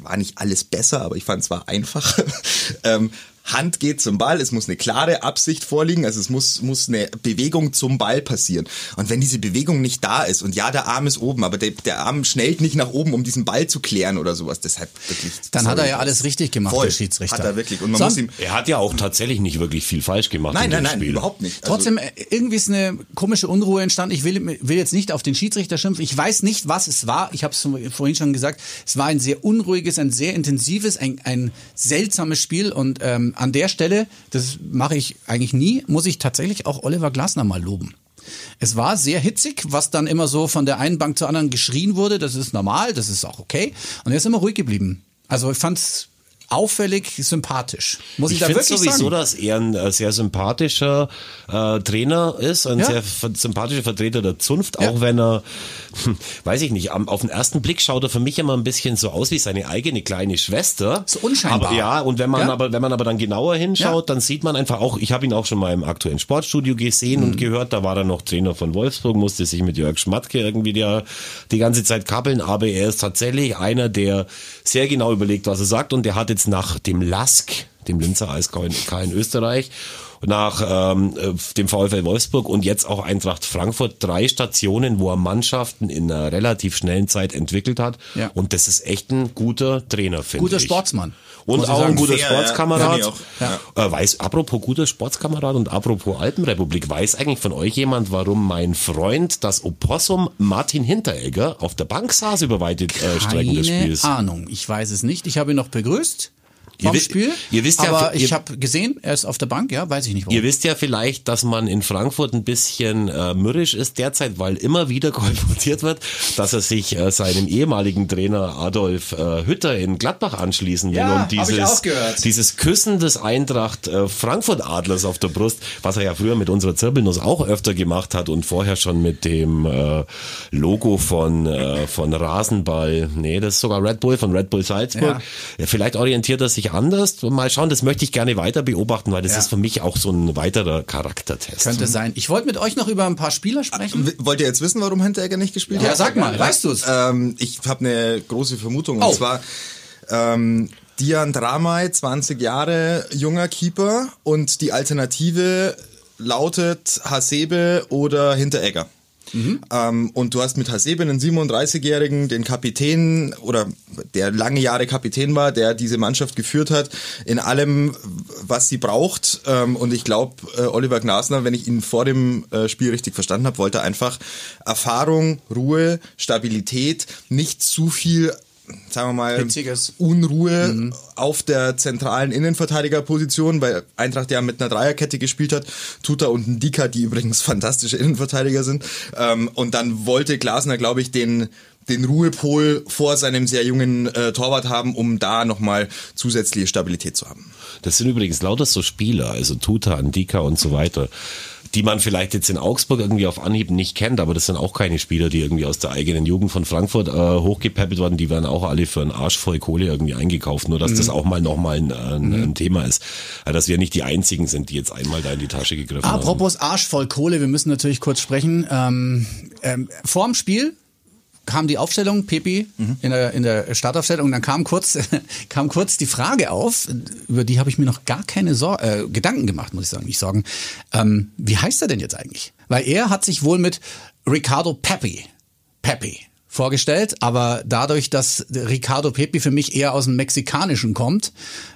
war nicht alles besser, aber ich fand es war einfach. (laughs) ähm, Hand geht zum Ball, es muss eine klare Absicht vorliegen, also es muss, muss eine Bewegung zum Ball passieren. Und wenn diese Bewegung nicht da ist, und ja, der Arm ist oben, aber der, der Arm schnellt nicht nach oben, um diesen Ball zu klären oder sowas, deshalb wirklich. Dann hat er ja alles richtig gemacht, Voll, der Schiedsrichter. Hat er wirklich. Und man Son- muss ihm. Er hat ja auch tatsächlich nicht wirklich viel falsch gemacht. Nein, in nein, dem nein, Spiel. überhaupt nicht. Also- Trotzdem, äh, irgendwie ist eine komische Unruhe entstanden. Ich will, will jetzt nicht auf den Schiedsrichter schimpfen. Ich weiß nicht, was es war. Ich habe es vorhin schon gesagt. Es war ein sehr unruhiges, ein sehr intensives, ein, ein seltsames Spiel. Und ähm, an der Stelle, das mache ich eigentlich nie, muss ich tatsächlich auch Oliver Glasner mal loben. Es war sehr hitzig, was dann immer so von der einen Bank zur anderen geschrien wurde. Das ist normal, das ist auch okay. Und er ist immer ruhig geblieben. Also ich fand es auffällig sympathisch. Muss ich, Ich da wirklich sowieso, sagen. dass er ein äh, sehr sympathischer äh, Trainer ist, ein Ja. sehr sympathischer Vertreter der Zunft, Ja. auch wenn er, hm, weiß ich nicht, am, auf den ersten Blick schaut er für mich immer ein bisschen so aus wie seine eigene kleine Schwester. So unscheinbar. Aber, ja, und wenn man Ja. aber, wenn man aber dann genauer hinschaut, dann sieht man einfach auch, ich habe ihn auch schon mal im aktuellen Sportstudio gesehen Mhm. und gehört, da war er noch Trainer von Wolfsburg, musste sich mit Jörg Schmatke irgendwie die, die ganze Zeit kappeln, aber er ist tatsächlich einer, der sehr genau überlegt, was er sagt und der hat jetzt nach dem Lask, dem Linzer Eiskau in, in Österreich, nach ähm, äh, dem VfL Wolfsburg und jetzt auch Eintracht Frankfurt drei Stationen, wo er Mannschaften in einer relativ schnellen Zeit entwickelt hat. Ja. Und das ist echt ein guter Trainer, finde ich. Guter Sportsmann, Und auch ein sagen. guter Fair, ja. Sportskamerad. Ich auch. Äh, weiß, apropos guter Sportskamerad und apropos Alpenrepublik, weiß eigentlich von euch jemand, warum mein Freund, das Opossum Martin Hinteregger, auf der Bank saß über weite äh, Strecken des Keine Spiels? Ahnung, ich weiß es nicht. Ich habe ihn noch begrüßt vom wisst- Spiel. ihr wisst ja, aber ihr- ich habe gesehen, er ist auf der Bank, ja, weiß ich nicht warum. Ihr wisst ja vielleicht, dass man in Frankfurt ein bisschen äh, mürrisch ist derzeit, weil immer wieder (laughs) kolportiert wird, dass er sich äh, seinem ehemaligen Trainer Adolf äh, Hütter in Gladbach anschließen will Ja, und dieses dieses Küssen des Eintracht äh, Frankfurt Adlers auf der Brust, was er ja früher mit unserer Zirbelnuss auch öfter gemacht hat und vorher schon mit dem äh, Logo von äh, von Rasenball, nee, das ist sogar Red Bull von Red Bull Salzburg. Ja, vielleicht orientiert er sich anders. Mal schauen, das möchte ich gerne weiter beobachten, weil das Ja. ist für mich auch so ein weiterer Charaktertest. Könnte sein. Ich wollte mit euch noch über ein paar Spieler sprechen. Wollt ihr jetzt wissen, warum Hinteregger nicht gespielt Ja, hat? sag mal, weißt du's? Ähm, ich habe eine große Vermutung. Und Oh. zwar ähm, Dian Dramay, 20 Jahre, junger Keeper. Und die Alternative lautet Hasebe oder Hinteregger. Mhm. Ähm, und du hast mit Hasebe einen 37-Jährigen, den Kapitän oder der lange Jahre Kapitän war, der diese Mannschaft geführt hat, in allem, was sie braucht. Ähm, und ich glaube, äh, Oliver Glasner, wenn ich ihn vor dem äh, Spiel richtig verstanden habe, wollte einfach Erfahrung, Ruhe, Stabilität, nicht zu viel sagen wir mal, Hitziges. Unruhe mhm. auf der zentralen Innenverteidigerposition, weil Eintracht ja mit einer Dreierkette gespielt hat, Tuta und Ndika, die übrigens fantastische Innenverteidiger sind. Ähm, und dann wollte Glasner, glaube ich, den den Ruhepol vor seinem sehr jungen äh, Torwart haben, um da nochmal zusätzliche Stabilität zu haben. Das sind übrigens lauter so Spieler, also Tuta, Ndika und so weiter die man vielleicht jetzt in Augsburg irgendwie auf Anhieb nicht kennt, aber das sind auch keine Spieler, die irgendwie aus der eigenen Jugend von Frankfurt äh, hochgepäppelt worden, die werden auch alle für einen Arsch voll Kohle irgendwie eingekauft, nur dass mhm. das auch mal nochmal ein, ein, mhm. ein Thema ist. Also, dass wir nicht die einzigen sind, die jetzt einmal da in die Tasche gegriffen Apropos haben. Apropos Arsch voll Kohle, wir müssen natürlich kurz sprechen. Ähm, ähm, vorm Spiel kam die Aufstellung, Pepi, mhm. in, der, in der Startaufstellung, und dann kam kurz, (laughs) kam kurz die Frage auf, über die habe ich mir noch gar keine Sor äh, Gedanken gemacht, muss ich sagen, nicht sorgen. Ähm, wie heißt er denn jetzt eigentlich? Weil er hat sich wohl mit Ricardo Pepi, Pepi vorgestellt, aber dadurch, dass Ricardo Pepi für mich eher aus dem Mexikanischen kommt,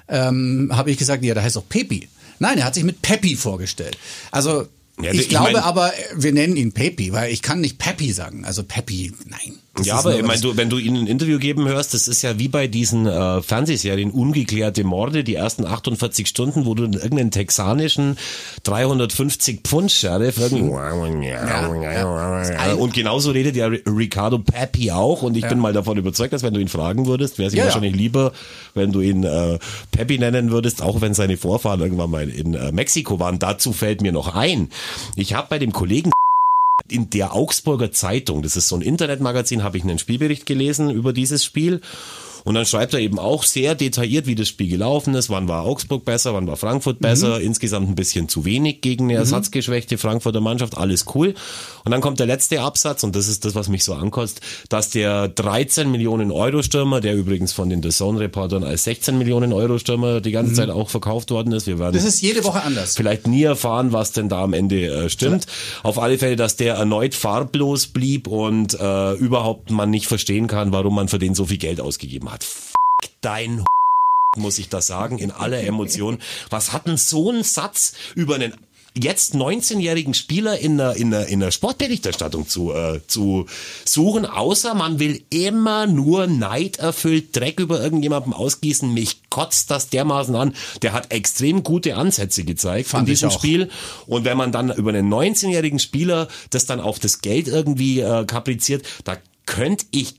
ähm, habe ich gesagt, ja, da heißt doch Pepi. Nein, er hat sich mit Pepi vorgestellt. Also ja, ich, ich glaube mein, aber, wir nennen ihn Pepi, weil ich kann nicht Pepi sagen. Also Pepi, nein. Ja, aber ich meine, du, wenn du ihnen ein Interview geben hörst, das ist ja wie bei diesen äh, Fernsehserien Ungeklärte Morde, die ersten 48 Stunden, wo du irgendeinen texanischen 350 Pfund Sheriff ja, ja. und genauso redet ja Ricardo Pepi auch und ich ja. bin mal davon überzeugt, dass wenn du ihn fragen würdest, wäre es ihm wahrscheinlich lieber, wenn du ihn äh, Pepi nennen würdest, auch wenn seine Vorfahren irgendwann mal in äh, Mexiko waren. Dazu fällt mir noch ein, ich habe bei dem Kollegen in der Augsburger Zeitung, das ist so ein Internetmagazin, habe ich einen Spielbericht gelesen über dieses Spiel und dann schreibt er eben auch sehr detailliert, wie das Spiel gelaufen ist. Wann war Augsburg besser, wann war Frankfurt besser. Mhm. Insgesamt ein bisschen zu wenig gegen eine mhm. ersatzgeschwächte Frankfurter Mannschaft. Alles cool. Und dann kommt der letzte Absatz und das ist das, was mich so ankostet, dass der 13 Millionen Euro Stürmer, der übrigens von den The Zone Reportern als 16 Millionen Euro Stürmer die ganze mhm. Zeit auch verkauft worden ist. Wir werden das ist jede Woche anders. Vielleicht nie erfahren, was denn da am Ende äh, stimmt. Ja. Auf alle Fälle, dass der erneut farblos blieb und äh, überhaupt man nicht verstehen kann, warum man für den so viel Geld ausgegeben hat. F dein muss ich das sagen, in aller Emotion. Was hat denn so ein Satz über einen jetzt 19-jährigen Spieler in der, in der, in der Sportberichterstattung zu, äh, zu suchen, außer man will immer nur neiderfüllt Dreck über irgendjemandem ausgießen. Mich kotzt das dermaßen an. Der hat extrem gute Ansätze gezeigt Fand in diesem Spiel. Und wenn man dann über einen 19-jährigen Spieler das dann auf das Geld irgendwie äh, kapriziert, da könnte ich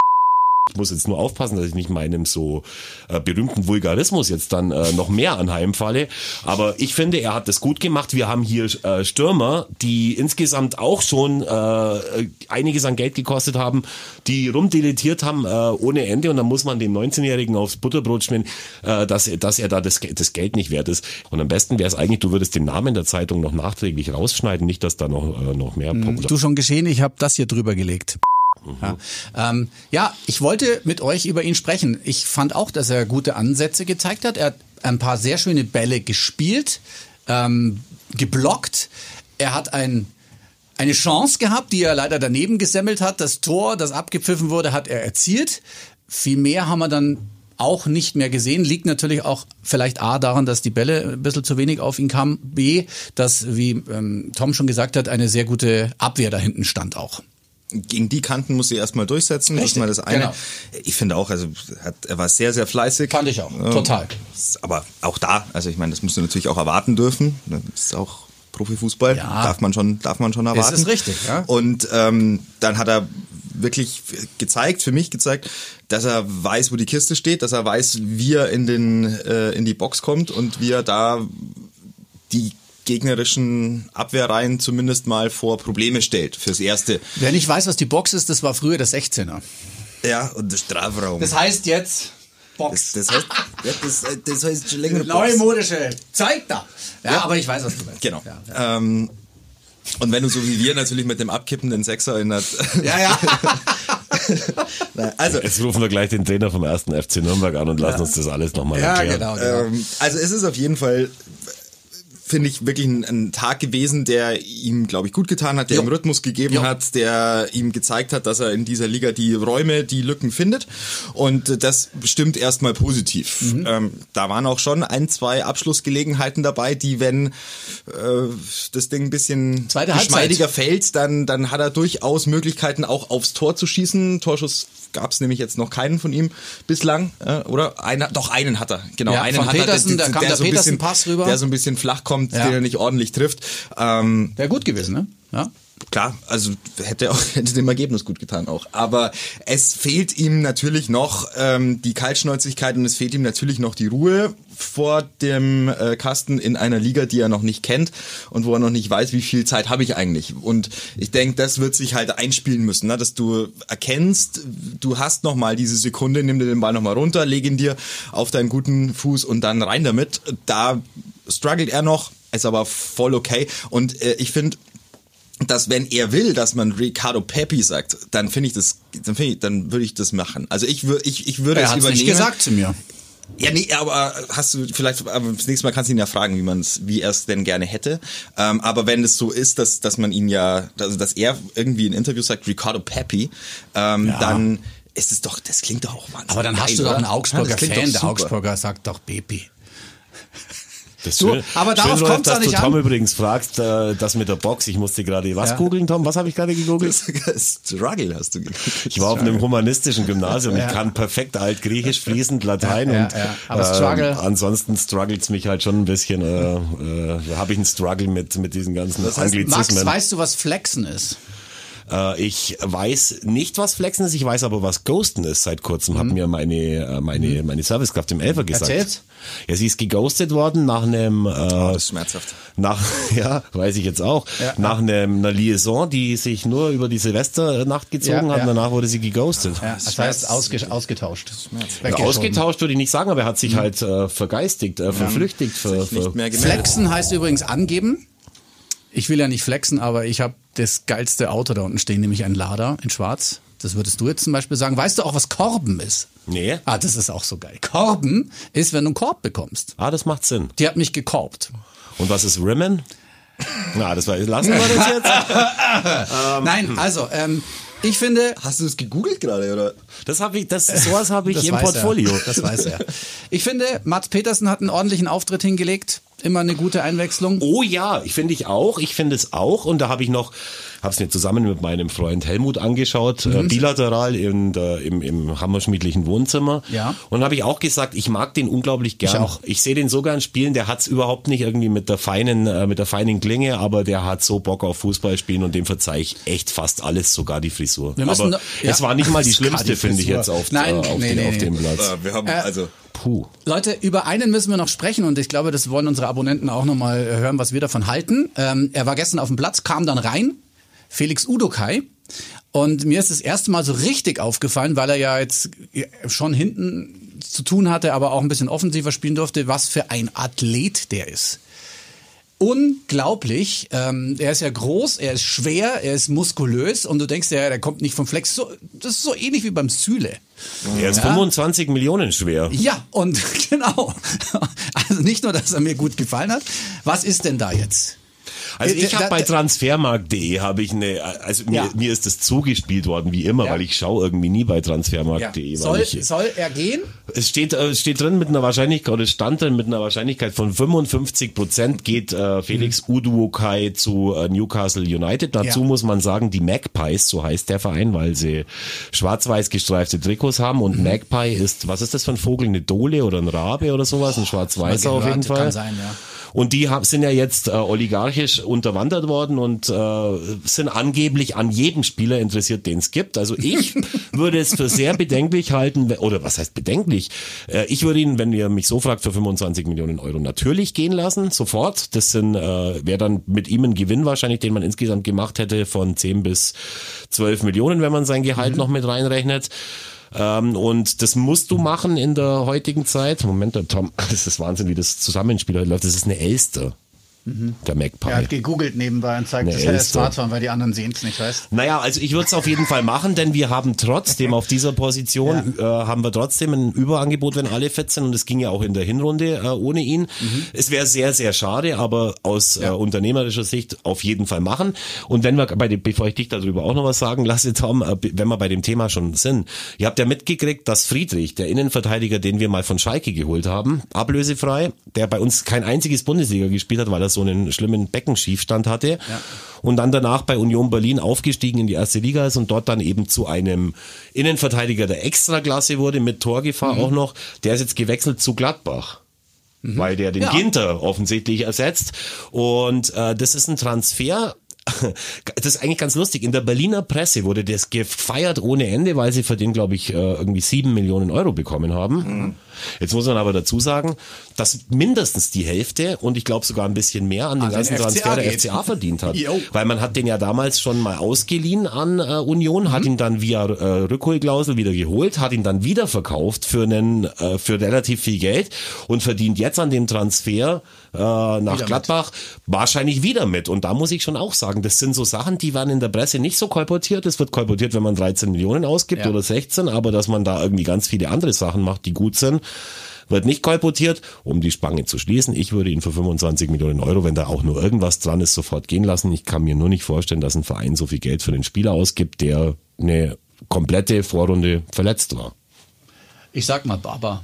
ich muss jetzt nur aufpassen, dass ich nicht meinem so äh, berühmten Vulgarismus jetzt dann äh, noch mehr anheimfalle. Aber ich finde, er hat das gut gemacht. Wir haben hier äh, Stürmer, die insgesamt auch schon äh, einiges an Geld gekostet haben, die rumdilettiert haben äh, ohne Ende. Und dann muss man dem 19-Jährigen aufs Butterbrot schmieren, äh, dass, dass er da das, das Geld nicht wert ist. Und am besten wäre es eigentlich, du würdest den Namen der Zeitung noch nachträglich rausschneiden, nicht, dass da noch, äh, noch mehr... Mhm. Du schon geschehen, ich habe das hier drüber gelegt. Ja. Ähm, ja, ich wollte mit euch über ihn sprechen. Ich fand auch, dass er gute Ansätze gezeigt hat. Er hat ein paar sehr schöne Bälle gespielt, ähm, geblockt. Er hat ein, eine Chance gehabt, die er leider daneben gesemmelt hat. Das Tor, das abgepfiffen wurde, hat er erzielt. Viel mehr haben wir dann auch nicht mehr gesehen. Liegt natürlich auch vielleicht A daran, dass die Bälle ein bisschen zu wenig auf ihn kamen. B, dass, wie ähm, Tom schon gesagt hat, eine sehr gute Abwehr da hinten stand auch gegen die Kanten muss sie erstmal durchsetzen. Richtig, das ist mal das eine. Genau. Ich finde auch, also hat, er war sehr, sehr fleißig. Fand ich auch, ähm, total. Aber auch da, also ich meine, das musst du natürlich auch erwarten dürfen. Das ist auch Profifußball, ja. darf man schon, darf man schon erwarten. Das ist richtig, ja. Und ähm, dann hat er wirklich gezeigt, für mich gezeigt, dass er weiß, wo die Kiste steht, dass er weiß, wie er in den äh, in die Box kommt und wie er da die gegnerischen Abwehrreihen zumindest mal vor Probleme stellt, fürs Erste. Wer nicht weiß, was die Box ist, das war früher der 16er. Ja, und der Strafraum. Das heißt jetzt Box. Das, das, heißt, ja, das, das heißt schon länger Neue modische Zeig da. Ja, ja, aber ich weiß, was du meinst. Genau. Ja, ähm, und wenn du so wie wir natürlich mit dem abkippenden Sechser in der... (laughs) Ja, ja. (laughs) also, Jetzt rufen wir gleich den Trainer vom ersten FC Nürnberg an und lassen uns das alles nochmal erklären. Ja, genau, genau. Ähm, also es ist auf jeden Fall finde ich, wirklich ein, ein, Tag gewesen, der ihm, glaube ich, gut getan hat, der jo. ihm Rhythmus gegeben jo. hat, der ihm gezeigt hat, dass er in dieser Liga die Räume, die Lücken findet. Und das stimmt erstmal positiv. Mhm. Ähm, da waren auch schon ein, zwei Abschlussgelegenheiten dabei, die, wenn äh, das Ding ein bisschen Zweite geschmeidiger fällt, dann, dann hat er durchaus Möglichkeiten, auch aufs Tor zu schießen. Torschuss gab es nämlich jetzt noch keinen von ihm bislang, äh, oder? Einer, doch einen hat er, genau. Ja, einen hat Petersen, er, der, der, kam der, der so Petersen bisschen, Pass rüber. Der so ein bisschen flach kommt, ja. den er nicht ordentlich trifft. Ähm, Wäre gut gewesen, ne? Ja klar, also hätte auch (laughs) hätte dem Ergebnis gut getan auch. Aber es fehlt ihm natürlich noch ähm, die Kaltschnäuzigkeit und es fehlt ihm natürlich noch die Ruhe vor dem äh, Kasten in einer Liga, die er noch nicht kennt und wo er noch nicht weiß, wie viel Zeit habe ich eigentlich. Und ich denke, das wird sich halt einspielen müssen, ne? dass du erkennst, du hast noch mal diese Sekunde, nimm dir den Ball noch mal runter, leg ihn dir auf deinen guten Fuß und dann rein damit. Da struggelt er noch, ist aber voll okay. Und äh, ich finde, dass wenn er will, dass man Ricardo Pepi sagt, dann finde ich das, dann finde ich, dann würde ich das machen. Also ich würde, ich, ich würde es übernehmen. nicht gesagt zu mir. Ja, nee, aber hast du vielleicht, aber das nächste Mal kannst du ihn ja fragen, wie man es, wie er es denn gerne hätte. Ähm, aber wenn es so ist, dass, dass man ihn ja, also dass er irgendwie in Interviews sagt, Ricardo Pepi, ähm, ja. dann ist es doch, das klingt doch auch wahnsinnig. Aber dann geil, hast du doch einen? Augsburger Ja, Fan, der. Augsburger sagt doch Pepi. Das Du, schön- aber darauf dass auch nicht du Tom an. übrigens fragst, äh, das mit der Box. Ich musste gerade was Ja. googeln, Tom? Was habe ich gerade gegoogelt? (laughs) Struggle hast du geguckt. Ich war auf einem humanistischen Gymnasium. Ich kann perfekt Altgriechisch, fließend Latein und. Aber Struggle- Äh, ansonsten struggles mich halt schon ein bisschen. Äh, äh, habe ich einen Struggle mit mit diesen ganzen Max, Anglizismen. weißt du, was Flexen ist? Äh, ich weiß nicht, was Flexen ist, ich weiß aber, was Ghosten ist. Seit kurzem Mhm. hat mir meine, äh, meine, meine Servicekraft im Elfer gesagt. Erzähl's. Ja, sie ist geghostet worden nach einem, äh, Das ist schmerzhaft. nach, (laughs) ja, weiß ich jetzt auch, Ja. nach einem, einer Liaison, die sich nur über die Silvesternacht gezogen Ja, hat ja. und danach wurde sie geghostet. Ja, das heißt ausge ausgetauscht. Ja, ausgetauscht würde ich nicht sagen, aber er hat sich halt äh, vergeistigt, äh, verflüchtigt. Ver, ver, mehr gemeldet. Flexen heißt übrigens angeben. Ich will ja nicht flexen, aber ich habe das geilste Auto da unten stehen, nämlich ein Lada in Schwarz. Das würdest du jetzt zum Beispiel sagen. Weißt du auch, was Korben ist? nee. Ah, das ist auch so geil. Korben ist, wenn du einen Korb bekommst. Ah, das macht Sinn. Die hat mich gekorbt. Und was ist Rimmen? Na, das war, lassen wir das jetzt. (laughs) Nein, also, ähm, ich finde, Hast du das gegoogelt gerade, oder? Das habe ich, das, sowas habe ich das im Portfolio. Er. Das weiß er. Ich finde, Mats Petersen hat einen ordentlichen Auftritt hingelegt. Immer eine gute Einwechslung. Oh ja, ich finde ich auch, ich finde es auch und da habe ich noch, habe es mir zusammen mit meinem Freund Helmut angeschaut, Mhm. äh, bilateral in der, im, im hammerschmiedlichen Wohnzimmer Ja. und habe ich auch gesagt, ich mag den unglaublich gern. Ich auch. Ich sehe den so gern spielen, der hat's überhaupt nicht irgendwie mit der feinen, äh, mit der feinen Klinge, aber der hat so Bock auf Fußball spielen und dem verzeih ich echt fast alles, sogar die Frisur. Wir müssen aber noch- ja. es war nicht mal die (laughs) schlimmste, finde ich jetzt auf, Nein, äh, auf, nee, den, nee, auf nee. dem Platz. Äh, wir haben, also, Puh. Leute, über einen müssen wir noch sprechen und ich glaube, das wollen unsere Abonnenten auch nochmal hören, was wir davon halten. Ähm, er war gestern auf dem Platz, kam dann rein, Felix Udokai. Und mir ist das erste Mal so richtig aufgefallen, weil er ja jetzt schon hinten zu tun hatte, aber auch ein bisschen offensiver spielen durfte, was für ein Athlet der ist. Unglaublich. Ähm, er ist ja groß, er ist schwer, er ist muskulös und du denkst ja, der kommt nicht vom Flex. So, das ist so ähnlich wie beim Süle. Er ist 25 Millionen schwer. Ja, und (laughs) genau. Also nicht nur, dass er mir gut gefallen hat. Was ist denn da jetzt? Also ich habe bei transfermarkt.de habe ich eine, also mir, Ja. mir ist das zugespielt worden wie immer, Ja. weil ich schaue irgendwie nie bei transfermarkt.de. Soll, weil ich, soll er gehen? es steht, äh, es steht drin mit einer Wahrscheinlichkeit, oder es stand drin mit einer Wahrscheinlichkeit von 55 Prozent geht äh, Felix Uduokai zu äh, Newcastle United. Dazu Mhm. Ja. muss man sagen, die Magpies, so heißt der Verein, weil sie schwarz-weiß gestreifte Trikots haben Mhm. und Magpie ist, was ist das für ein Vogel, eine Dole oder ein Rabe oder sowas, ein schwarz-weißer auf jeden Fall. kann sein, ja. Und die sind ja jetzt äh, oligarchisch unterwandert worden und äh, sind angeblich an jedem Spieler interessiert, den es gibt. Also ich (laughs) würde es für sehr bedenklich halten, oder was heißt bedenklich? Äh, ich würde ihn, wenn ihr mich so fragt, für 25 Millionen Euro natürlich gehen lassen, sofort. Das sind äh, wäre dann mit ihm ein Gewinn wahrscheinlich, den man insgesamt gemacht hätte von 10 bis 12 Millionen, wenn man sein Gehalt noch mit reinrechnet. Ähm, und das musst du machen in der heutigen Zeit. Moment, Tom, (laughs) das ist Wahnsinn, wie das Zusammenspiel heute läuft. Das ist eine Elster. Der Magpie. Er hat gegoogelt nebenbei und zeigt es ja Elster. Smartphone, weil die anderen sehen es nicht, weißt Naja, also ich würde es auf jeden Fall machen, denn wir haben trotzdem auf dieser Position, äh, haben wir trotzdem ein Überangebot, wenn alle fit sind und es ging ja auch in der Hinrunde äh, ohne ihn. Es wäre sehr, sehr schade, aber aus äh, unternehmerischer Sicht auf jeden Fall machen. Und wenn wir, bei dem, bevor ich dich darüber auch noch was sagen lasse, Tom, äh, wenn wir bei dem Thema schon sind, ihr habt ja mitgekriegt, dass Friedrich, der Innenverteidiger, den wir mal von Schalke geholt haben, ablösefrei, der bei uns kein einziges Bundesliga gespielt hat, weil er so einen schlimmen Beckenschiefstand hatte und dann danach bei Union Berlin aufgestiegen in die erste Liga ist und dort dann eben zu einem Innenverteidiger der Extraklasse wurde, mit Torgefahr Mhm. auch noch, der ist jetzt gewechselt zu Gladbach. Weil der den Ja. Ginter offensichtlich ersetzt. Und äh, das ist ein Transfer. (laughs) Das ist eigentlich ganz lustig. In der Berliner Presse wurde das gefeiert ohne Ende, weil sie für den, glaube ich, äh, irgendwie sieben Millionen Euro bekommen haben. Mhm. Jetzt muss man aber dazu sagen, dass mindestens die Hälfte und ich glaube sogar ein bisschen mehr an den An den ganzen Transfer der geht. FCA verdient hat. (laughs) Jo. Weil man hat den ja damals schon mal ausgeliehen an äh, Union, Mhm. hat ihn dann via äh, Rückholklausel wieder geholt, hat ihn dann wieder verkauft für einen äh, für relativ viel Geld und verdient jetzt an dem Transfer äh, nach mit. Gladbach wahrscheinlich wieder mit. Und da muss ich schon auch sagen, das sind so Sachen, die werden in der Presse nicht so kolportiert. Es wird kolportiert, wenn man 13 Millionen ausgibt Ja. oder 16, aber dass man da irgendwie ganz viele andere Sachen macht, die gut sind, wird nicht kolportiert, um die Spange zu schließen. Ich würde ihn für 25 Millionen Euro, wenn da auch nur irgendwas dran ist, sofort gehen lassen. Ich kann mir nur nicht vorstellen, dass ein Verein so viel Geld für den Spieler ausgibt, der eine komplette Vorrunde verletzt war. Ich sag mal Baba.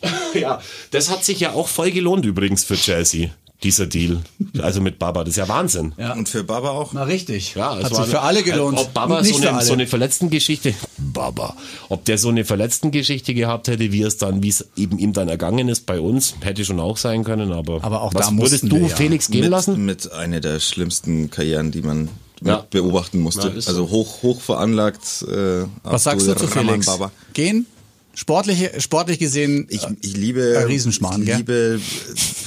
(laughs) Ja, das hat sich ja auch voll gelohnt übrigens für Chelsea, dieser Deal. Also mit Baba, das ist ja Wahnsinn. Ja. Und für Baba auch. Na richtig. Ja, es Hat war- sich für alle gelohnt. Ob Baba Nicht so eine, so eine Verletztengeschichte, (laughs) Baba, ob der so eine Verletztengeschichte gehabt hätte, wie es dann, wie es eben ihm dann ergangen ist bei uns, hätte schon auch sein können, aber, Aber auch was da würdest du ja. Felix gehen mit, lassen? Mit einer der schlimmsten Karrieren, die man Ja. beobachten musste. Also hoch, hoch veranlagt. Äh, Was sagst du zu Felix? Baba. Gehen? Sportlich, sportlich gesehen. Ich, äh, ich liebe, Ein Riesenschmarrn, ich liebe,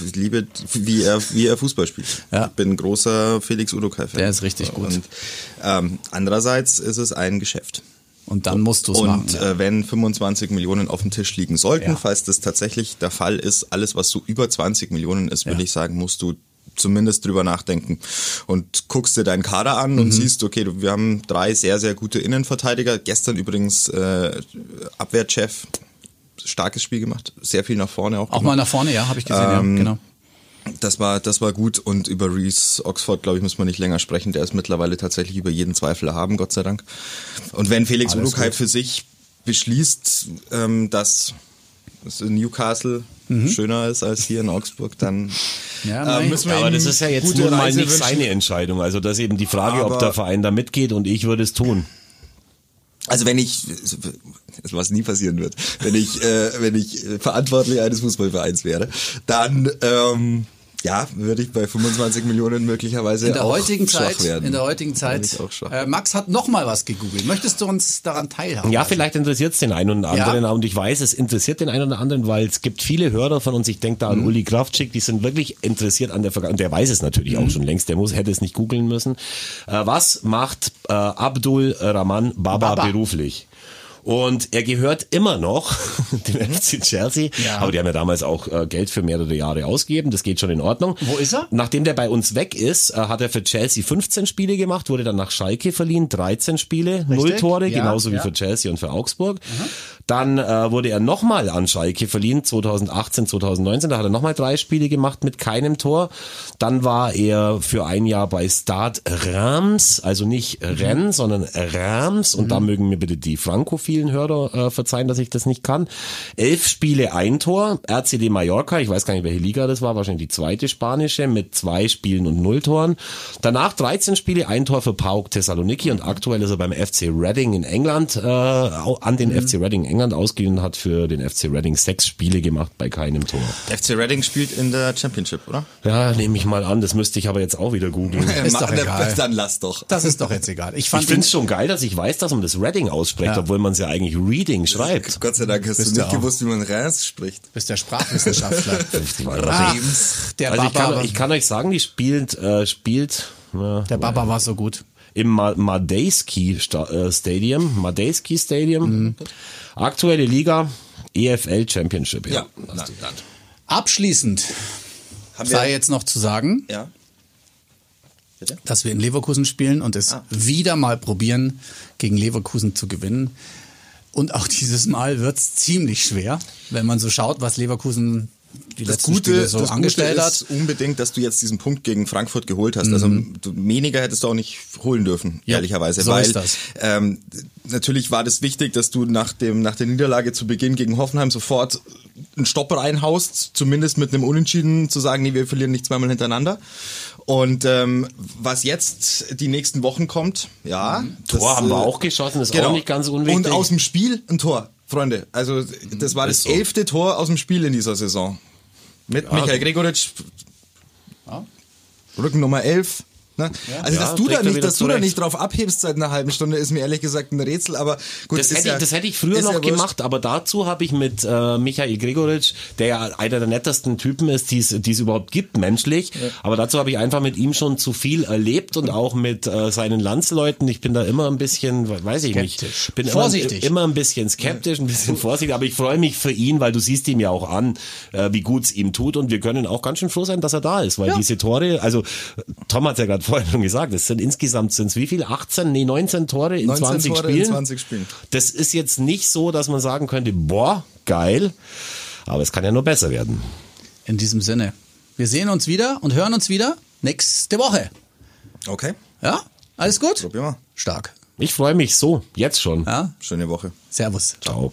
ich liebe, wie er, wie er Fußball spielt. Ja. Ich bin ein großer Felix Udokai-Fan. Der ist richtig gut. Und ähm, andererseits ist es ein Geschäft. und dann musst du es machen. Und äh, wenn 25 Millionen auf dem Tisch liegen sollten, Ja. falls das tatsächlich der Fall ist, alles was so über 20 Millionen ist, würde Ja. ich sagen, musst du zumindest drüber nachdenken und guckst dir deinen Kader an Mhm. und siehst, okay, wir haben drei sehr, sehr gute Innenverteidiger. Gestern übrigens äh, Abwehrchef, starkes Spiel gemacht, sehr viel nach vorne auch. Auch gemacht. mal nach vorne, ja, habe ich gesehen, Ähm, ja, genau. Das war, das war gut und über Reese Oxford, glaube ich, muss man nicht länger sprechen. Der ist mittlerweile tatsächlich über jeden Zweifel erhaben, Gott sei Dank. Und wenn Felix Urukai gut. für sich beschließt, ähm, dass es in Newcastle schöner ist als hier in Augsburg, dann Mhm. Ja, äh, müssen wir Aber das ist ja jetzt nun mal nicht wünschen. seine Entscheidung. Also das ist eben die Frage, ob Aber- der Verein da mitgeht und ich würde es tun. Also wenn ich, was nie passieren wird, wenn ich, äh, wenn ich äh, verantwortlich eines Fußballvereins wäre, dann ähm, ja, würde ich bei 25 Millionen möglicherweise In der auch heutigen schwach Zeit, werden. in der heutigen Zeit. Äh, Max hat noch mal was gegoogelt. Möchtest du uns daran teilhaben? Ja, vielleicht interessiert es den einen oder anderen Ja. und ich weiß, es interessiert den einen oder anderen, weil es gibt viele Hörer von uns, ich denke da Mhm. an Uli Kraftschick, die sind wirklich interessiert an der Vergangenheit, und der weiß es natürlich Mhm. auch schon längst, der muss, hätte es nicht googeln müssen. Äh, was macht äh, Abdul Rahman Baba, Baba. beruflich? Und er gehört immer noch (laughs) dem FC Chelsea. Mhm. Ja. Aber die haben ja damals auch äh, Geld für mehrere Jahre ausgegeben. Das geht schon in Ordnung. Wo ist er? Nachdem der bei uns weg ist, äh, hat er für Chelsea 15 Spiele gemacht, wurde dann nach Schalke verliehen, 13 Spiele, null Tore, Ja, genauso wie ja. für Chelsea und für Augsburg. Dann äh, wurde er nochmal an Schalke verliehen, 2018, 2019. Da hat er nochmal drei Spiele gemacht mit keinem Tor. Dann war er für ein Jahr bei Stade Reims, also nicht Mhm. Rennes, sondern Reims. Und da mögen mir bitte die frankophilen Hörer äh, verzeihen, dass ich das nicht kann. Elf Spiele, ein Tor. RCD Mallorca, ich weiß gar nicht, welche Liga das war, wahrscheinlich die zweite spanische, mit zwei Spielen und null Toren. Danach 13 Spiele, ein Tor für PAOK Thessaloniki und aktuell ist er beim FC Reading in England, äh, an den FC Reading in England ausgeliehen hat für den FC Reading sechs Spiele gemacht bei keinem Tor. FC Reading spielt in der Championship, oder? Ja, nehme ich mal an, das müsste ich aber jetzt auch wieder googeln. (laughs) Ist doch egal. Dann lass doch. Das ist doch jetzt egal. Ich fand Ich finde es schon geil, dass ich weiß, dass man das Reading ausspricht, Ja. obwohl man es ja eigentlich Reading schreibt. Gott sei Dank hast Bist du nicht gewusst, wie man Reims spricht. bist der Sprachwissenschaftler. (laughs) Ach, der Also ich kann, ich kann euch sagen, die spielt, äh, spielt ja, der Baba war so gut. Im Ma Madejski äh, Stadium, Madejski Stadium. Aktuelle Liga, EFL Championship. Ja. Na, dann. Abschließend Haben wir- sei jetzt noch zu sagen, Ja. Bitte? dass wir in Leverkusen spielen und es Ah. wieder mal probieren, gegen Leverkusen zu gewinnen. Und auch dieses Mal wird es ziemlich schwer, wenn man so schaut, was Leverkusen die Das letzten Gute, Spiele so das angestellt Gute hat. ist unbedingt, dass du jetzt diesen Punkt gegen Frankfurt geholt hast. Also du, weniger hättest du auch nicht holen dürfen, Ja, ehrlicherweise. so weil ist das. Ähm, natürlich war das wichtig, dass du nach dem nach der Niederlage zu Beginn gegen Hoffenheim sofort einen Stopp reinhaust, zumindest mit einem Unentschieden zu sagen, nee, wir verlieren nicht zweimal hintereinander. Und ähm, was jetzt die nächsten Wochen kommt, ja. das, Tor haben wir äh, auch geschossen, ist auch nicht ganz unwichtig. Und aus dem Spiel ein Tor, Freunde. Also das war das so. elfte Tor aus dem Spiel in dieser Saison. Mit Michael Gregoritsch, Ja. Rücken Nummer 11. Ne? Also, Ja, dass du da nicht, dass du da nicht drauf abhebst seit einer halben Stunde, ist mir ehrlich gesagt ein Rätsel, aber gut. Das ist hätte, ja, ich, das hätte ich früher noch ja gemacht, aber dazu habe ich mit äh, Michael Gregoritsch, der ja einer der nettesten Typen ist, die es die es überhaupt gibt, menschlich, aber dazu habe ich einfach mit ihm schon zu viel erlebt und auch mit äh, seinen Landsleuten. Ich bin da immer ein bisschen, weiß ich Skeptisch. nicht, bin Vorsichtig. Immer, immer ein bisschen skeptisch, ein bisschen vorsichtig, aber ich freue mich für ihn, weil du siehst ihm ja auch an, äh, wie gut es ihm tut und wir können auch ganz schön froh sein, dass er da ist, weil diese Tore, also Tom hat ja gerade vorhin schon gesagt, es sind insgesamt sind es wie viel? 18, nee 19 Tore in 19 20 Tore in Spielen. 20 Spielen. Das ist jetzt nicht so, dass man sagen könnte, boah, geil, aber es kann ja nur besser werden. In diesem Sinne. Wir sehen uns wieder und hören uns wieder nächste Woche. Okay, Ja? Alles gut? probieren wir. Stark. Ich freue mich so, jetzt schon. Ja? Schöne Woche. Servus. Ciao.